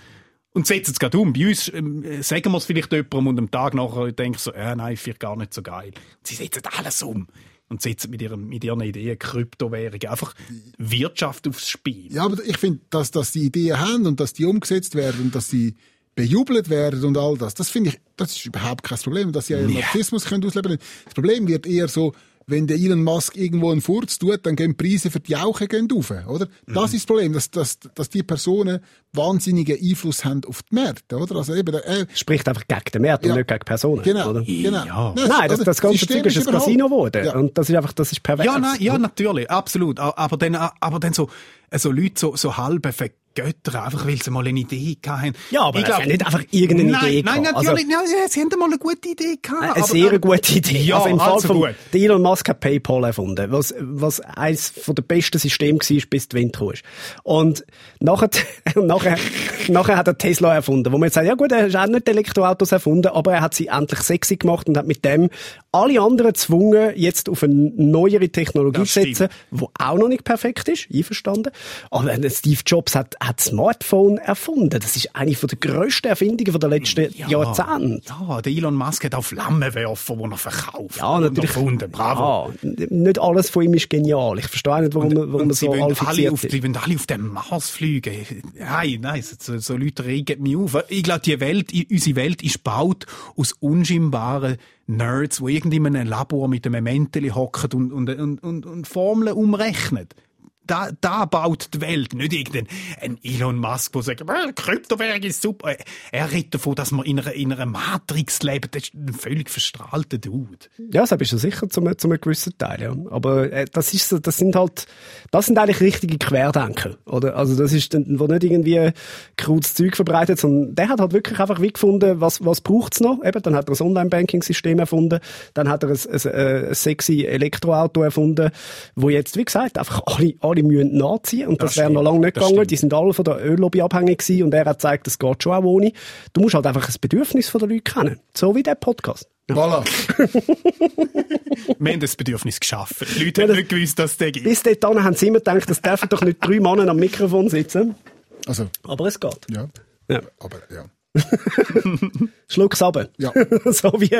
und setzen es gerade um. Bei uns ähm, äh, sagen wir es vielleicht jemandem und am Tag nachher denke ich so, äh, nein, vielleicht gar nicht so geil. Und sie setzen alles um. Und setzen mit ihren, mit ihren Ideen Kryptowährungen einfach Wirtschaft aufs Spiel. Ja, aber ich finde, dass, dass die Ideen haben und dass die umgesetzt werden und dass sie bejubelt werden und all das, das finde ich, das ist überhaupt kein Problem, dass sie ihren Ja. Narzissmus können ausleben können. Das Problem wird eher so, wenn der Elon Musk irgendwo einen Furz tut, dann gehen Preise für die Jauche gehen rauf, oder? Das ist das Problem, dass, dass, dass die Personen wahnsinnigen Einfluss haben auf die Märkte, oder? Also eben, äh, Spricht einfach gegen den Markt Ja. und nicht gegen Personen. genau, Oder? genau. Ja. Nein, das, oder? das ganze Zeug ist ein Casino geworden. Ja. Und das ist einfach, das ist pervers. Ja, nein, ja, natürlich, absolut. Aber dann, aber dann so, so Leute so, so halbe vergöttern, einfach weil sie mal eine Idee hatten. Ja, aber Ich es glaub- ist ja nicht einfach irgendeine nein, Idee Nein, gehabt. natürlich, ja, sie haben mal eine gute Idee gehabt. Eine aber- sehr gute Idee. Ja, also im Fall also von gut. Elon Musk hat PayPal erfunden, was, was eines von der besten Systeme war, bis die Wind kam. Und nachher, nachher, nachher hat er Tesla erfunden, wo man jetzt sagt, ja gut, er hat auch nicht Elektroautos erfunden, aber er hat sie endlich sexy gemacht und hat mit dem alle anderen gezwungen, jetzt auf eine neuere Technologie zu setzen, die auch noch nicht perfekt ist, einverstanden. Aber Steve Jobs hat, hat Smartphone erfunden. Das ist eine von der grössten Erfindungen der letzten Jahrzehnte. Ja, der Elon Musk hat auch Flammenwerfer, die er verkauft. Ja, und natürlich. Erfunden. Bravo. Ja, nicht alles von ihm ist genial. Ich verstehe nicht, warum, warum er Und sie so alle auf, ist. die wollen alle auf den Mars fliegen. Nein, nein, so, so Leute regen mich auf. Ich glaube, die Welt, unsere Welt ist gebaut aus unscheinbaren Nerds, die irgendwie in einem Labor mit einem Mäntel hocken und, und, und, und, Formeln umrechnen. Da, da baut die Welt, nicht irgendein ein Elon Musk, der sagt, äh, Kryptowährung ist super. Er redet davon, dass wir in einer, in einer Matrix leben. Das ist ein völlig verstrahlter Dude. Ja, das bist du sicher zum einem gewissen Teil, ja. Aber äh, das ist das sind halt, das sind eigentlich richtige Querdenker, oder? Also das ist, dann, wo nicht irgendwie krauts Zeug verbreitet, sondern der hat halt wirklich einfach wie gefunden, was, was braucht's noch? Eben, dann hat er ein Online-Banking-System erfunden, dann hat er ein, ein, ein, ein sexy Elektroauto erfunden, wo jetzt, wie gesagt, einfach alle, alle müssen nachziehen und das, Das wäre noch lange nicht das gegangen. stimmt. Die sind alle von der Öllobby abhängig gewesen und er hat gezeigt, das geht schon auch ohne. Du musst halt einfach ein Bedürfnis von den Leuten kennen. So wie der Podcast. Voilà. Wir haben das Bedürfnis geschaffen. Die Leute haben nicht gewusst, dass es den gibt. Bis dahin haben sie immer gedacht, es dürfen doch nicht drei Männer am Mikrofon sitzen. Also, Aber es geht. ja. Ja. Aber, ja. Schluck's runter. Ja. so wie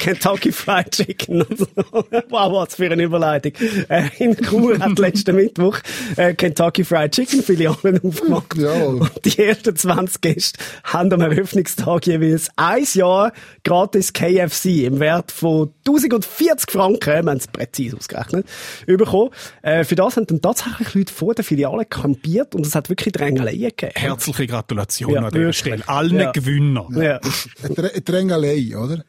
Kentucky Fried Chicken. und so. wow, was für eine Überleitung. Äh, in Chur hat letzten Mittwoch äh, Kentucky Fried Chicken Filialen aufgemacht. Jawohl. Und die ersten 20 Gäste haben am Eröffnungstag jeweils ein Jahr gratis KFC im Wert von 1040 Franken, wir haben es präzise ausgerechnet, bekommen. Äh, für das haben dann tatsächlich Leute vor der Filiale kampiert und es hat wirklich Drängeleien gegeben. Herzliche Gratulation Ja, an dieser wirklich. Stelle. Allen Ja. Gewinner. Ja. Eine Drä- eine Drängelei, oder?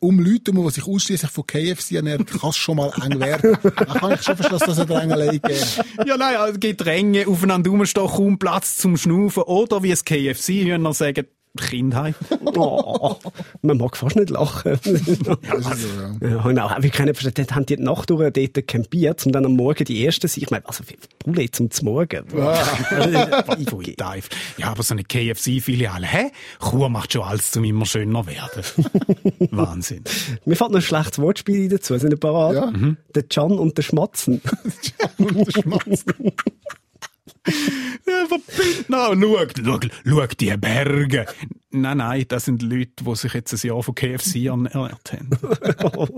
Um Leute, die sich ausschließlich von KFC ernähren, kann es schon mal eng werden. Da kann ich schon verstehen, dass das eine Drängelei gibt. Ja, nein, also Gedränge, aufeinander rumstehen, kaum Platz zum Schnaufen. Oder wie es KFC-Hühner sagen, Kindheit. Oh, man mag fast nicht lachen. Ja. Ja, und auch, wir können verstehen, dort haben die die Nacht durch dort campiert, um dann am Morgen die Ersten sein. Ich meine, also, Poulet zum Morgen. Ja, aber so eine KFC-Filiale, hä? Chur macht schon alles, um immer schöner werden. Wahnsinn. Mir fällt noch ein schlechtes Wortspiel dazu. Sind ein paar Ja. Der Can und der Schmatzen. Ja, verbind, na, schau, schau, schau die Berge. Nein, nein, das sind Leute, die sich jetzt ein Jahr von KFC ernährt haben.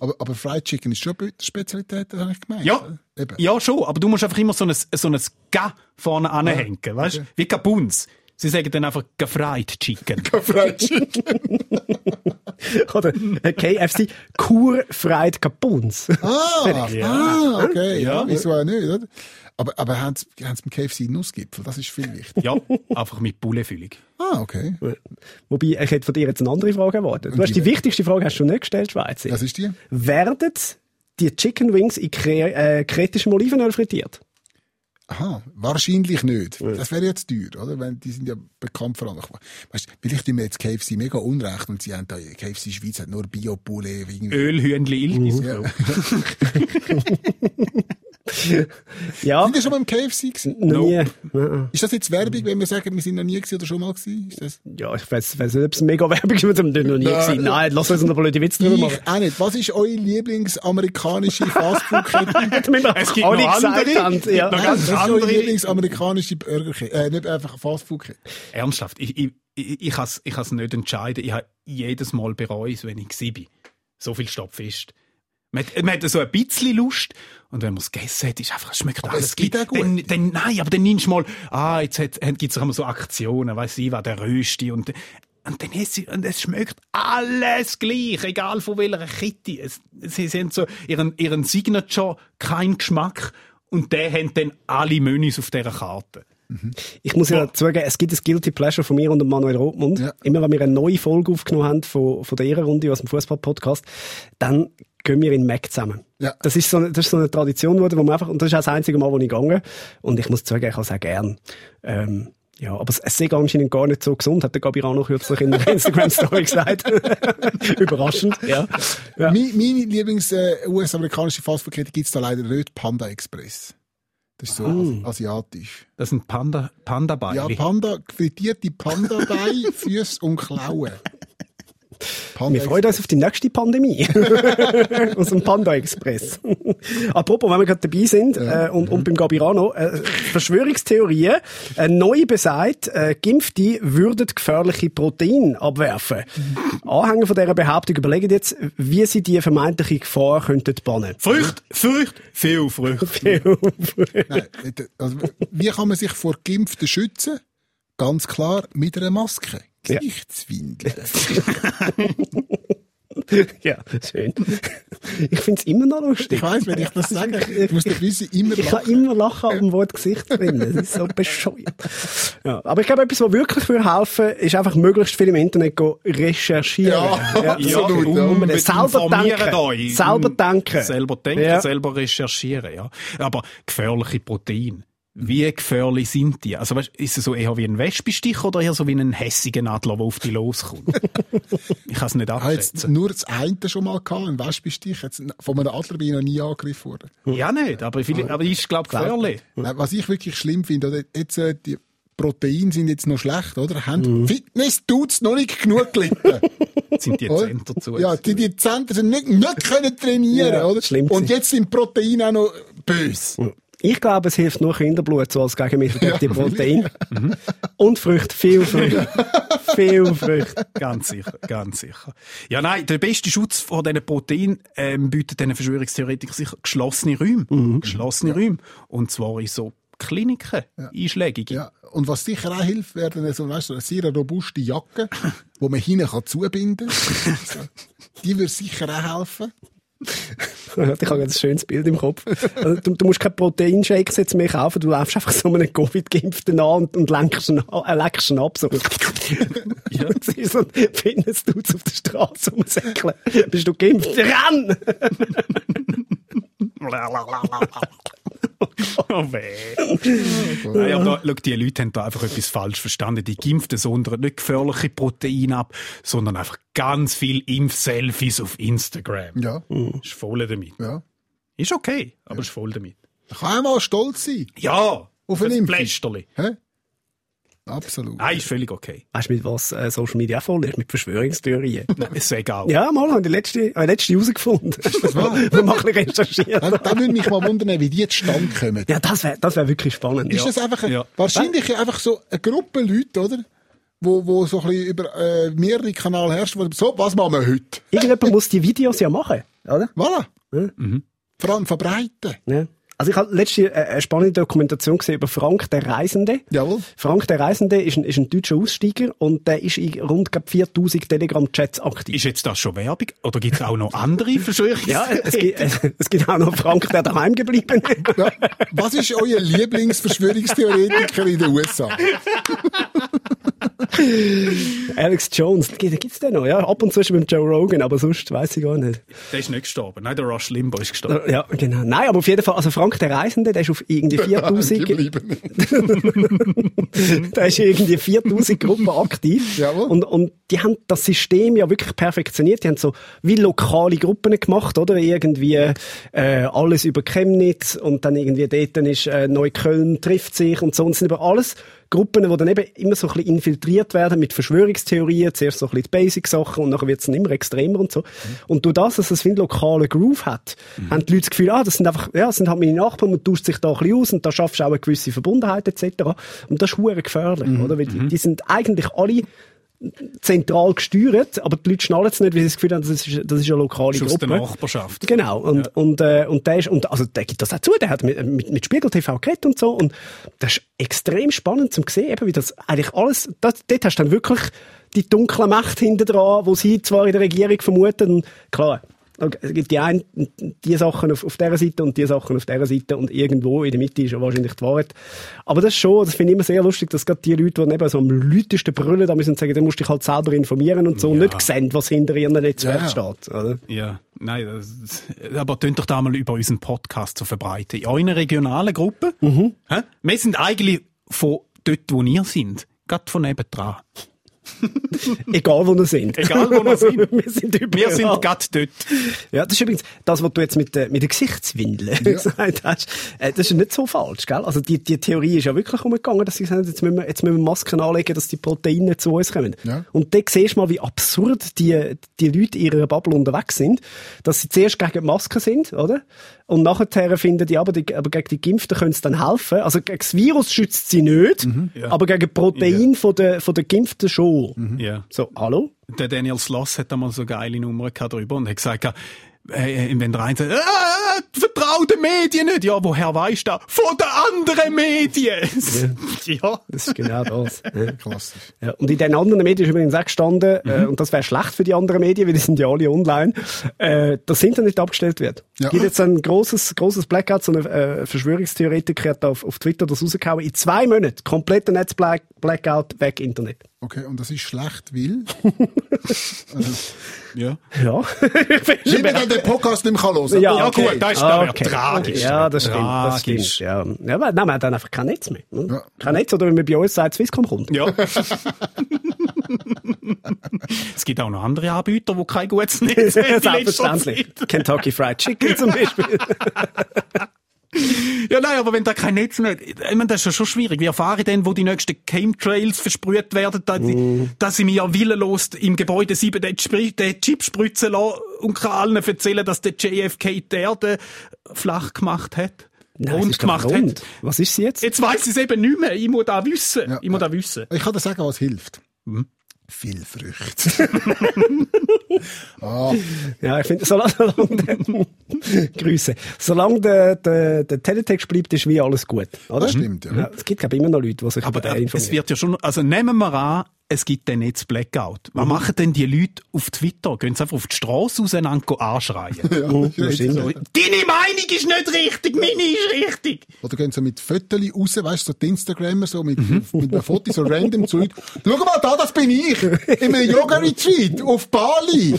Aber, aber Fried Chicken ist schon eine Spezialität, das habe ich gemeint. Ja, Eben. ja schon, aber du musst einfach immer so ein, so ein Ga vorne anhängen, weißt du? okay. Wie Kabuns. Sie sagen dann einfach gefried Chicken. Fried Chicken. Oder äh, KFC Kur Fried Capuns. Ah, ah, okay. Ja, Ja. wieso auch nicht, oder? Aber, aber haben sie haben sie beim KFC Nussgipfel? Das ist viel wichtiger. Ja, einfach mit Pouletfüllung. Ah, okay. Wobei, ich hätte von dir jetzt eine andere Frage erwartet. Du hast die wichtigste Frage hast du nicht gestellt, Schweizer. Was ist die? Werden die Chicken Wings in kre äh, kretischem Olivenöl frittiert? Aha, wahrscheinlich nicht. Das wäre jetzt teuer, oder? Wenn, die sind ja bekannt vor allem. Weißt, du, vielleicht tun wir jetzt KFC mega unrecht und sie haben da, KFC Schweiz hat nur Bio-Poulet. irgendwie. Ölhühnli Iltis. Ja. Ja, Sind ihr schon mal im KFC gewesen? noch nie. Ist das jetzt Werbung, wenn wir sagen, wir sind noch nie gewesen oder schon mal gewesen? Ist das? Ja, ich weiß, weiß nicht, ob es mega Werbung ist, wir haben noch nie gesehen. Nein, lass uns noch blöde Witze drüber Ich machen. auch nicht. Was ist eure Lieblingsamerikanische Fastfood-Kette? Wir Es gibt alle noch andere. haben. Ja. Noch Was ganz ist eure andere. Lieblingsamerikanische Burgerkette? Äh, nicht einfach Fastfood-Kette. Ernsthaft, ich, ich, ich, ich kann es ich nicht entscheiden. Ich habe jedes Mal bereut, wenn ich war. So viel steht fest. Man, hat- man hat so ein bisschen Lust. Und wenn man es gegessen hat, ist einfach, es schmeckt Aber alles es gibt auch gut. Dann, dann, nein, aber dann nimmst du mal, ah, jetzt gibt es immer so Aktionen, weiss ich, was der Rösti und, und dann sie, und es schmeckt alles gleich, egal von welcher Kette. Es, sie haben so ihren, ihren Signature, kein Geschmack. Und der haben dann alle Menüs auf dieser Karte. Ich muss ja zugeben, es gibt ein Guilty Pleasure von mir und dem Manuel Rothmund. Ja. Immer wenn wir eine neue Folge aufgenommen haben von, von der Ehrenrunde aus dem Fußball-Podcast, dann gehen wir in Mac zusammen. Ja. Das ist so eine, das ist so eine Tradition geworden, wo man einfach, und das ist auch das einzige Mal, wo ich gegangen Und ich muss zugeben, ich habe es auch gern. Ähm, ja, aber es, es ist anscheinend gar nicht so gesund, hat der Gabi auch noch kürzlich in der Instagram-Story gesagt. Überraschend, ja. ja. Meine, meine Lieblings-US-amerikanische Fastfood-Kette gibt's da leider nicht. Panda Express. Das ist so asi- asiatisch. Das sind Panda, Panda-Beile. Ja, Panda, frittierte Panda-Beine, Füße und Klauen. Panda Wir freuen uns auf die nächste Pandemie. Aus dem Panda Express. Apropos, wenn wir gerade dabei sind, äh, und, und beim Gabirano, äh, Verschwörungstheorien, äh, neu besagt, äh, Geimpfte würden gefährliche Proteine abwerfen. Anhänger von dieser Behauptung überlegen jetzt, wie sie die vermeintliche Gefahr könnten bannen. Früchte, Früchte, viel Früchte. Nein, also, wie kann man sich vor Geimpften schützen? Ganz klar mit einer Maske. Ja. Gesichtswindeln. ja, schön. Ich find's immer noch lustig. Ich weiss, wenn ich das sage, ich muss doch wissen, immer Ich kann lachen. immer lachen am Wort Gesicht drin. Das ist so bescheuert. Ja, aber ich glaube, etwas, was wirklich für helfen, ist einfach möglichst viel im Internet go recherchieren. Ja, absolut, ja. Unbedingt. Selber denken. euch. Selber denken. Selber denken, Ja. selber recherchieren, ja. Aber gefährliche Proteine. Wie gefährlich sind die? Also, weißt, ist es so eher wie ein Wespenstich oder eher so wie ein hässiger Adler, der auf dich loskommt? ich kann es nicht Ich habe jetzt abschätzen. nur das eine schon mal gehabt, einen Wespenstich. Jetzt, von einem Adler bin ich noch nie angegriffen worden. Ja, nicht, aber, vielleicht, aber ist, glaube ich, gefährlich. Was ich wirklich schlimm finde, jetzt, äh, die Proteine sind jetzt noch schlecht, oder? Haben Fitness tut's noch nicht genug gelitten. Sind die? Zentren zu? Ja, die, die Zentren sind nicht, nicht können trainieren, Ja, oder? Und jetzt sind Proteine auch noch böse. Ich glaube, es hilft nur Kinderblut so als Gegenmittel gegen die Proteine. Und Früchte, viel Früchte. viel Früchte. Ganz sicher, ganz sicher. Ja, nein, der beste Schutz vor diesen Proteinen ähm, bietet diesen Verschwörungstheoretikern sicher geschlossene Räume. Mhm. Geschlossene Räume. Und zwar in so Kliniken, einschlägige. Ja. Und was sicher auch hilft, wäre dann so, weißt du, eine sehr robuste Jacke, die man hinten kann zubinden kann. Die würde sicher auch helfen. Ich habe ein schönes Bild im Kopf. Also, Du, du musst keine Proteinshakes jetzt mehr kaufen, du läufst einfach so einen Covid-Geimpften an und, und lenkst ihn, an- äh, leckst ihn ab. So. ja. Das ist so ein Fitness-Dudes auf der Straße rumsäckeln. Bist du geimpft? Renn! oh, weh. Nein, aber da, schau, die Leute haben da einfach etwas falsch verstanden. Die Geimpften sondern nicht gefährliche Proteine ab, sondern einfach ganz viel Impf-Selfies auf Instagram. Ja, Ist voll damit. ja. Ist okay, aber ist voll damit. Da kann man auch stolz sein. Ja, Auf ein ein Impfung. Plästerli. Hä? Absolut. Nein, ist völlig okay. Weißt du, mit was äh, Social Media voll ist? Mit Verschwörungstheorien. Nein, ist egal. Ja, mal, habe ich die letzte, ich letzte herausgefunden. Wir machen recherchiert. Da, da würde mich mal wundern, wie die zustande kommen. Ja, das wäre das wär wirklich spannend. Ist das einfach, ein, Ja. wahrscheinlich einfach so eine Gruppe Leute, oder? wo, wo so ein bisschen über äh, mehrere Kanäle herrscht. wo- So, was machen wir heute? Irgendjemand muss die Videos ja machen, oder? Voilà. Ja. Vor allem verbreiten. Ja. Also ich habe letzte äh, eine spannende Dokumentation gesehen über Frank der Reisende. Jawohl. Frank der Reisende ist ein, ist ein deutscher Aussteiger und der ist in rund glaub, 4000 Telegram-Chats aktiv. Ist jetzt das schon Werbung? Oder gibt es auch noch andere Verschwörungstheorien? ja, es gibt, es gibt auch noch Frank, der daheim geblieben ist. Ja. Was ist euer Lieblingsverschwörungstheoretiker in den USA? Alex Jones, den gibt's den noch, ja. Ab und zu ist er mit Joe Rogan, aber sonst weiß ich gar nicht. Der ist nicht gestorben. Nein, der Rush Limbaugh ist gestorben. Ja, genau. Nein, aber auf jeden Fall, also Frank der Reisende, der ist auf irgendwie 4000, Geblieben. da ist irgendwie 4000 Gruppen aktiv. Jawohl. Und, und die haben das System ja wirklich perfektioniert. Die haben so wie lokale Gruppen gemacht, oder? Irgendwie äh, alles über Chemnitz und dann irgendwie dort ist äh, Neukölln trifft sich und so. Und sind aber alles Gruppen, die dann eben immer so ein bisschen infiltriert werden mit Verschwörungstheorien. Zuerst so ein bisschen die Basic-Sachen und nachher wird es dann immer extremer und so. Und durch das, dass es wie einen lokalen Groove hat, haben die Leute das Gefühl, ah, das sind einfach, ja, das sind halt meine Nachbarn, man tauscht sich da ein bisschen aus und da schaffst du auch eine gewisse Verbundenheit etc. Und das ist hure gefährlich, oder? Weil die, die sind eigentlich alle zentral gesteuert, aber die Leute schnallen es nicht, weil sie das Gefühl haben, das ist, das ist eine lokale Ist aus Gruppe. der Nachbarschaft. Genau, und, und, äh, und der ist, und, also der gibt das auch zu, der hat mit, mit, mit Spiegel TV geredet und so, und das ist extrem spannend zum sehen, eben, wie das eigentlich alles, das, dort hast du dann wirklich die dunkle Macht hinter dran, wo sie zwar in der Regierung vermuten, und klar, es gibt die einen, die Sachen auf, auf dieser Seite und die Sachen auf dieser Seite und irgendwo in der Mitte ist ja wahrscheinlich die Wahrheit. Aber das ist schon, das finde ich immer sehr lustig, dass gerade die Leute, die eben so am lautesten brüllen, da müssen sagen, dann musst du dich halt selber informieren und so, und nicht sehen, was hinter ihrem Netzwerk Ja, ja. steht, oder? Ja, nein, das, aber tönt doch da mal über unseren Podcast zu verbreiten. In euren regionalen Gruppen, Mhm. hä? wir sind eigentlich von dort, wo ihr sind, gerade von nebendran. Egal, wo wir sind. Egal, wo wir sind. wir sind überall. Wir sind gerade dort. Ja, das ist übrigens das, was du jetzt mit, der- mit den Gesichtswindeln gesagt hast. Äh, das ist nicht so falsch, gell? Also die, die Theorie ist ja wirklich umgegangen, dass sie gesagt haben, jetzt müssen wir, jetzt müssen wir Masken anlegen, dass die Proteine zu uns kommen. Ja. Und dann siehst du mal, wie absurd die, die Leute in ihrer Bubble unterwegs sind, dass sie zuerst gegen die Masken sind, oder? Und nachher finden die, aber, die, aber gegen die Geimpften können sie dann helfen. Also gegen das Virus schützt sie nicht, Ja. aber gegen Protein von der, von der Geimpften schon. Ja. So, hallo? Der Daniel Sloss hat da mal so geile Nummer gehabt drüber und hat gesagt, äh, wenn der eine sagt, äh, vertrau den Medien nicht. Ja, woher weisst du das? Von den anderen Medien. Ja. Das ist genau das. Ja. Klassisch. Ja, und in den anderen Medien ist übrigens auch gestanden, äh, Mhm. und das wäre schlecht für die anderen Medien, weil die sind ja alle online, äh, dass das Internet abgestellt wird. Ja. Es gibt jetzt ein großes, großes Blackout, so ein äh, Verschwörungstheoretiker hat auf, auf Twitter das rausgehauen, in zwei Monaten, kompletter Netz-Blackout, weg Internet. Okay, und das ist schlecht, weil... also, ja. Ja. weil man dann den Podcast nicht mehr hören. Ja, Ja, okay. gut, das ist Ah, aber tragisch. Ja, das stimmt, das Tragisch. stimmt. Ja, ja aber nein, man hat dann einfach kein Netz mehr. ne? Ja. Kein Netz, oder wenn man bei uns sagt, Swisscom kommt. Ja. es gibt auch noch andere Anbieter, die kein gutes Netz haben. Selbstverständlich. Kentucky Fried Chicken zum Beispiel. Ja, nein, aber wenn da kein Netz nicht, ich meine, das ist ja schon schwierig. Wie erfahre ich denn, wo die nächsten Chemtrails versprüht werden, dass, Mm. dass ich mir ja willenlos im Gebäude 7 den, den Chip spritzen lasse und kann allen erzählen, dass der JFK die Erde flach gemacht hat? Nein, rund gemacht rund. hat. Was ist sie jetzt? Jetzt weiss ich es eben nicht mehr. Ich muss da wissen. Ja, ich muss da wissen. Ich kann dir sagen, was hilft. Viel Früchte. ah, Ja, ich finde, solange, solange der, Grüße. Solange der, der, der Teletext bleibt, ist wie alles gut, oder? Das stimmt, ja. Es gibt, glaube ich, immer noch Leute, die sich Aber über den äh, es wird ja schon, also nehmen wir an, es gibt dann jetzt Blackout. Was machen denn die Leute auf Twitter? Gehen sie einfach auf die Straße auseinander anschreien? Mhm, das stimmt. So, Deine Meinung ist nicht richtig, meine ist richtig. Oder gehen so mit Fotos raus, weißt du, so die Instagrammer, so mit, mit einem Foto, so random zu Leuten. Schau mal da, das bin ich! In einem Yoga-Retreat auf Bali!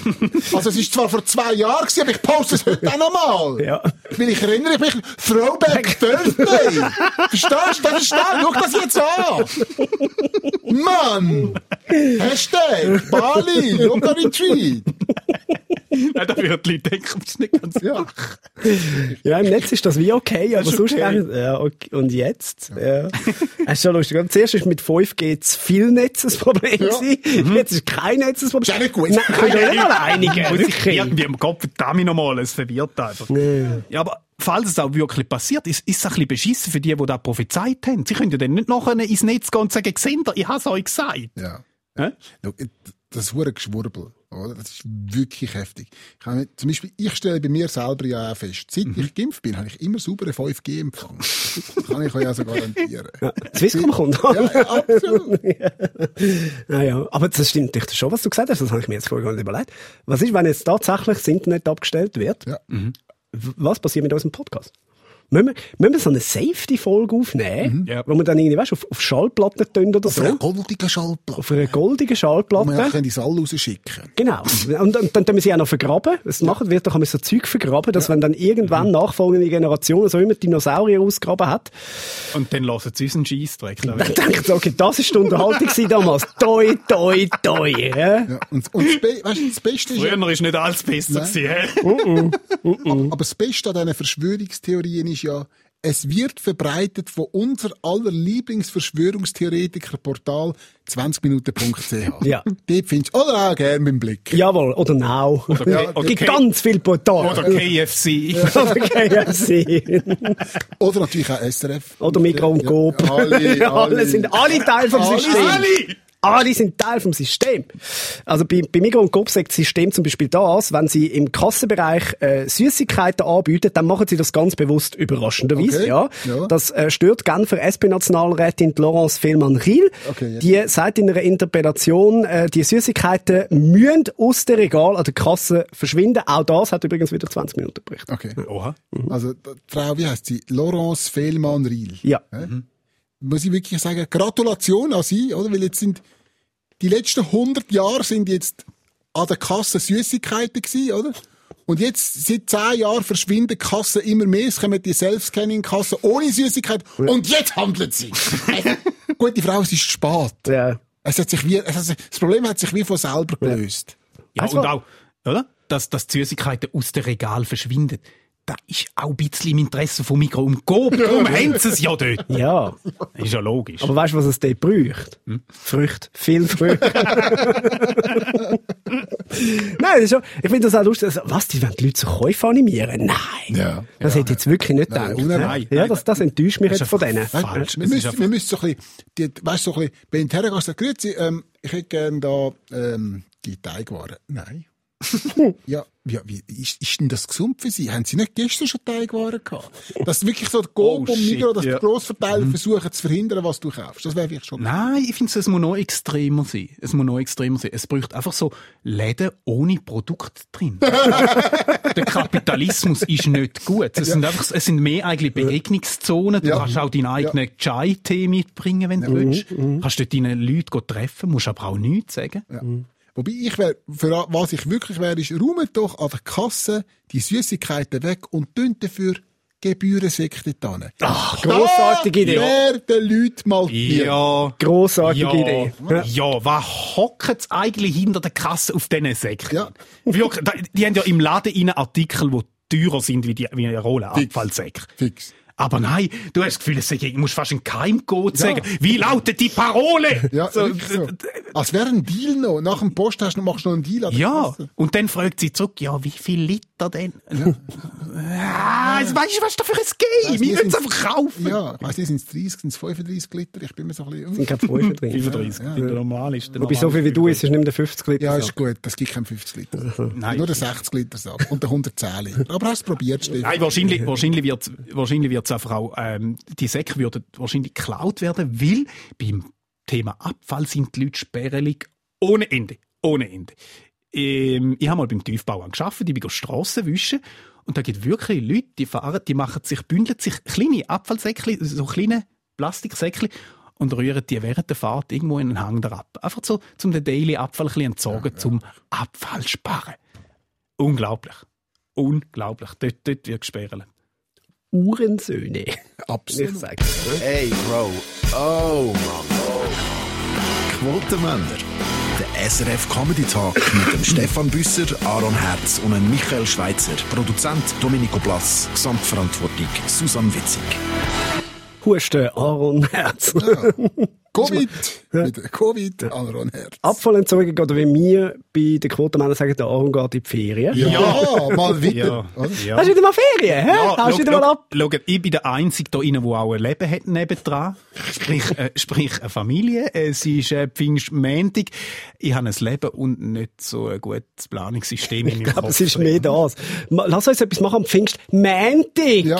Also, es ist zwar vor zwei Jahren gewesen, aber ich poste es heute auch nochmal! Ja. Weil ich erinnere mich, Throwback Thursday! Verstehst du? Das ist da, schau das jetzt an! Mann! Hashtag Bali, Yoga-Retreat! Nein, da würden die Leute denken, das ist nicht ganz Ja. Ja, im Netz ist das wie okay, aber ist sonst okay. ja, okay. Und jetzt? Ja. Das ist schon lustig. Zuerst ist mit 5G zu viel Netz ein Problem Ja. gewesen. Jetzt ist kein Netz ein Problem. Ist auch nicht gut. Nein, kannst du nicht mal einigen. Ich irgendwie im Kopf, verdammt nochmal, es verwirrt einfach. Ja, aber falls es auch wirklich passiert, ist, ist es ein bisschen beschissen für die, die da prophezeit haben. Sie können ja dann nicht nachher ins Netz gehen und sagen, seht ihr, ich habe es euch gesagt. Ja. Hä? Das hure Geschwurbel, oder? Das ist wirklich heftig. Ich habe, zum Beispiel, ich stelle bei mir selber ja auch fest, seit Mhm. ich geimpft bin, habe ich immer sauberen 5G-Empfang. Das kann ich euch also garantieren. Swisscom kommt an. Ja, ja, absolut. Ja, ja. Aber das stimmt natürlich schon, was du gesagt hast. Das habe ich mir jetzt vorher gar nicht überlegt. Was ist, wenn jetzt tatsächlich das Internet abgestellt wird? Ja. W- Was passiert mit unserem Podcast? Müssen wir, müssen wir so eine Safety-Folge aufnehmen, Ja. wo wir dann irgendwie, weißt, auf, auf Schallplatten tun oder Auf einer so? goldigen Schallplatte. Auf einer goldigen Schallplatte. wir auch in die Saal rausschicken Genau. Und, und dann tun wir sie auch noch vergraben. Das machen wird doch einmal so Zeug vergraben, dass wenn dann irgendwann Mhm. nachfolgende Generationen so immer Dinosaurier ausgraben hat, Und dann lassen sie uns einen Scheissdreck. dann denken sie, okay, das ist die Unterhaltung damals. Toi, toi, toi. Ja? Ja, und, und das, Be weißt, du, das Beste ist, ja, Früher ist nicht alles besser gewesen. hä? aber das Beste an diesen Verschwörungstheorien ist ja, es wird verbreitet von unser aller Lieblingsverschwörungstheoretiker-Portal 20minuten.ch. Ja. Dort findest du, oder auch gerne mit dem Blick. Jawohl, oder Now. Oder- Es gibt oder- ganz viele Portale. Oder KFC. Oder KFC. Oder natürlich auch SRF. Oder Migros und Coop. Ja, alle, Ja, alle alle. sind alle Teil vom Alle. System. Alle! Alle sind Teil vom System. Also bei, bei Migros und Coop sagt das System zum Beispiel das, wenn sie im Kassenbereich äh, Süßigkeiten anbieten, dann machen sie das ganz bewusst überraschenderweise. Okay. Ja. Ja. Das äh, stört Genfer SP-Nationalrätin Laurence Fehlmann-Riel. Okay, ja. Die sagt in einer Interpellation, äh, die Süßigkeiten müssen aus der Regal an der Kasse verschwinden. Auch das hat übrigens wieder 20 Minuten berichtet. Okay. Oha. Also, die Frau, wie heißt sie? Laurence Fehlmann-Riel. Ja. Muss ich wirklich sagen, Gratulation an sie, oder? Weil jetzt sind, die letzten 100 Jahre sind jetzt an der Kasse Süßigkeiten gewesen, oder? Und jetzt, seit 10 Jahren verschwinden die Kassen immer mehr. Es kommen die Self-Scanning-Kassen ohne Süßigkeit. Und jetzt handelt sie. Gut, die Frau, es ist spät. Ja. Es hat sich wie, es hat sich, das Problem hat sich wie von selber gelöst. Ja, Weißt und du- auch, oder? Dass, dass die Süßigkeiten aus dem Regal verschwinden. Das ist auch ein bisschen im Interesse von Mikro und Coop. Darum haben sie es ja dort. Ja. Ist ja logisch. Aber weißt du, was es dort braucht? Früchte. Viel Früchte. Nein, das ist schon, ich finde das auch lustig. Also, was, die wollen die Leute zu Käufen animieren? Nein. Ja. Das hätte ich jetzt wirklich nicht Nein, gedacht. unerwartet. ja, das, das enttäuscht mich Das jetzt von denen. falsch. Wir müssen, wir müssen so ein bisschen, die, weißt, so ein bisschen, hergehe und sage, grüezi, ähm, ich hätte gerne da, ähm, die Teigwaren. Nein. ja, ja, wie, ist, ist denn das gesund für Sie? Haben Sie nicht gestern schon Teigwaren gehabt? Dass wirklich so der Coop Oh, und Migros, dass ja. die Grossverteiler versuchen zu verhindern, was du kaufst. Das wäre vielleicht schon. Nein, ich finde, es muss noch extremer sein. Es muss noch extremer sein. Es braucht einfach so Läden ohne Produkt drin. Der Kapitalismus ist nicht gut. Es sind einfach, es sind mehr eigentlich Begegnungszonen. Du Ja. kannst auch deinen eigenen Chai-Tee mitbringen, wenn du willst. Kannst dort deine Leute treffen, musst aber auch nichts sagen. Wobei ich wäre, für was ich wirklich wäre, ist, räumt doch an der Kasse die Süßigkeiten weg und tönt dafür Gebührensekte hin. Ach, grossartige Idee. Wäre den Leuten mal Bier. Ja. Grossartige ja, Idee. Ja. Ja, was hockt eigentlich hinter der Kasse auf diesen Säcken? Ja. Wirklich, die haben ja im Laden innen Artikel, die teurer sind wie die, wie eine Rolle Fix. Abfallsäcke. Fix. Aber nein, du hast das Gefühl, es du musst fast einen Keimcode sagen. Wie lautet die Parole? Ja, So, so. Als wäre ein Deal noch. Nach dem Post hast du, machst du noch einen Deal an Ja, Kasse. und dann fragt sie zurück, ja, wie viel Liter denn? Ja. weißt du, was ist da für ein Game? Weiss Ich will es einfach kaufen. Ja, ich weiss nicht, sind es 30, sind es 35 Liter? Ich bin mir so ein bisschen... Sind keine Fünfe drin. 35, Ja, der normal ist. Der Wobei so viel wie du isst, ist nicht mehr der 50 Liter. Ja, ist gut. Das gibt keinen 50 Liter. Nein. Nur der 60 Liter Sack und der 110 Liter. Aber hast du es probiert, Stefan? Nein, wahrscheinlich, wahrscheinlich wird wahrscheinlich wird's einfach auch, ähm, die Säcke würden wahrscheinlich geklaut werden, weil beim Thema Abfall sind die Leute sperrig ohne Ende. Ohne Ende. Ähm, ich habe mal beim Tiefbauern geschafft, ich bin Strassen wischen und da gibt wirklich Leute, die fahren, die machen sich, bündeln sich kleine Abfallsäckchen, so kleine Plastiksäckchen und rühren die während der Fahrt irgendwo in den Hang ab. Einfach so, zum den Daily Abfall ein bisschen entsorgen, zum Abfall sparen. Unglaublich. Unglaublich. Dort, dort wird gesperrt. Uhrensöhne. Ich Absolut. sage. Ey, Bro. Oh, Mann. Quotenmänner. Der SRF Comedy Talk mit dem Stefan Büsser, Aaron Herz und dem Michael Schweitzer. Produzent Domenico Blass. Gesamtverantwortung Susanne Witzig. Husten, Aaron, Herz. Covid Mit Covid, Aaron Herz. Abfallentsorgung oder wie wir bei den Quotenmännern sagen, der Aaron geht in die Ferien. Ja, mal wieder. Ja. Ja. Hast du wieder mal Ferien? Hä? Hast du wieder mal ab? schau, ich bin der Einzige hier rein, der auch ein Leben hat nebendran. Sprich, äh, sprich eine Familie. Es ist äh, Pfingstmäntig. Ich habe ein Leben und nicht so ein gutes Planungssystem in meinem Ich glaube, Kopf es ist mehr das. Lass uns etwas machen am Pfingst. Montag! Ja,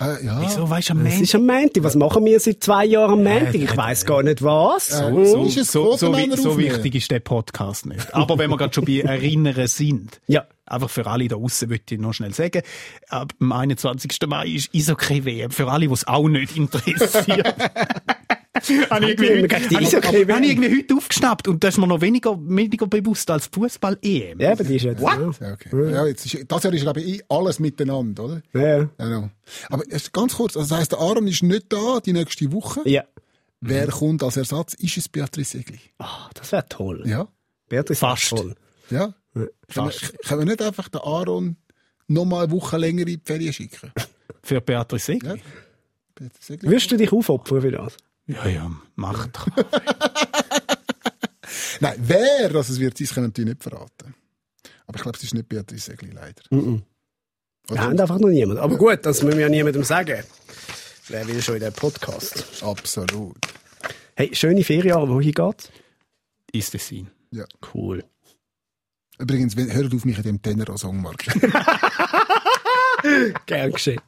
äh, ja. Wieso weisst du am Es Montag? ist am Montag. Was machen wir seit zwei Jahren am Montag? Ich weiss gar nicht was. Äh, So, Ist es so, so, so wichtig ist der Podcast nicht. Aber wenn wir gerade schon bei Erinnern sind. Ja. Einfach für alle da draussen möchte ich noch schnell sagen, ab dem 21. Mai ist Eishockey-WM. Für alle, die es auch nicht interessiert. habe ich wir irgendwie, heute aufgeschnappt und das ist mir noch weniger, weniger bewusst als Fußball-EM. Ja, aber die ist jetzt. Ja, okay. Ja, jetzt ist, das Jahr ist, glaube ich, eh alles miteinander, oder? Ja. ja. Genau. Aber ganz kurz, also das heisst, der Aaron ist nicht da die nächste Woche. Ja. Wer kommt als Ersatz? Ist es Beatrice Egli? Ah, das wäre toll. Ja? Beatrice Fast. Toll. Ja? Können wir, können wir nicht einfach den Aaron noch mal eine Woche länger in die Ferien schicken? Für Beatrice Egli. Ja. Beatrice Egli? Würdest du dich aufopfern für das? Ja, ja, mach doch. Nein, wer das es wird, sein, können wir natürlich nicht verraten. Aber ich glaube, es ist nicht Beatrice Egli, leider. Wir Oder? haben einfach noch niemanden. Aber gut, das müssen wir ja niemandem sagen. Wer will schon in den Podcast? Absolut. Hey, schöne Ferien, wohin geht's? Ist es sein. Ja. Cool. Übrigens, hört auf mich in dem Tenor-Song, Mark. Gern geschehen.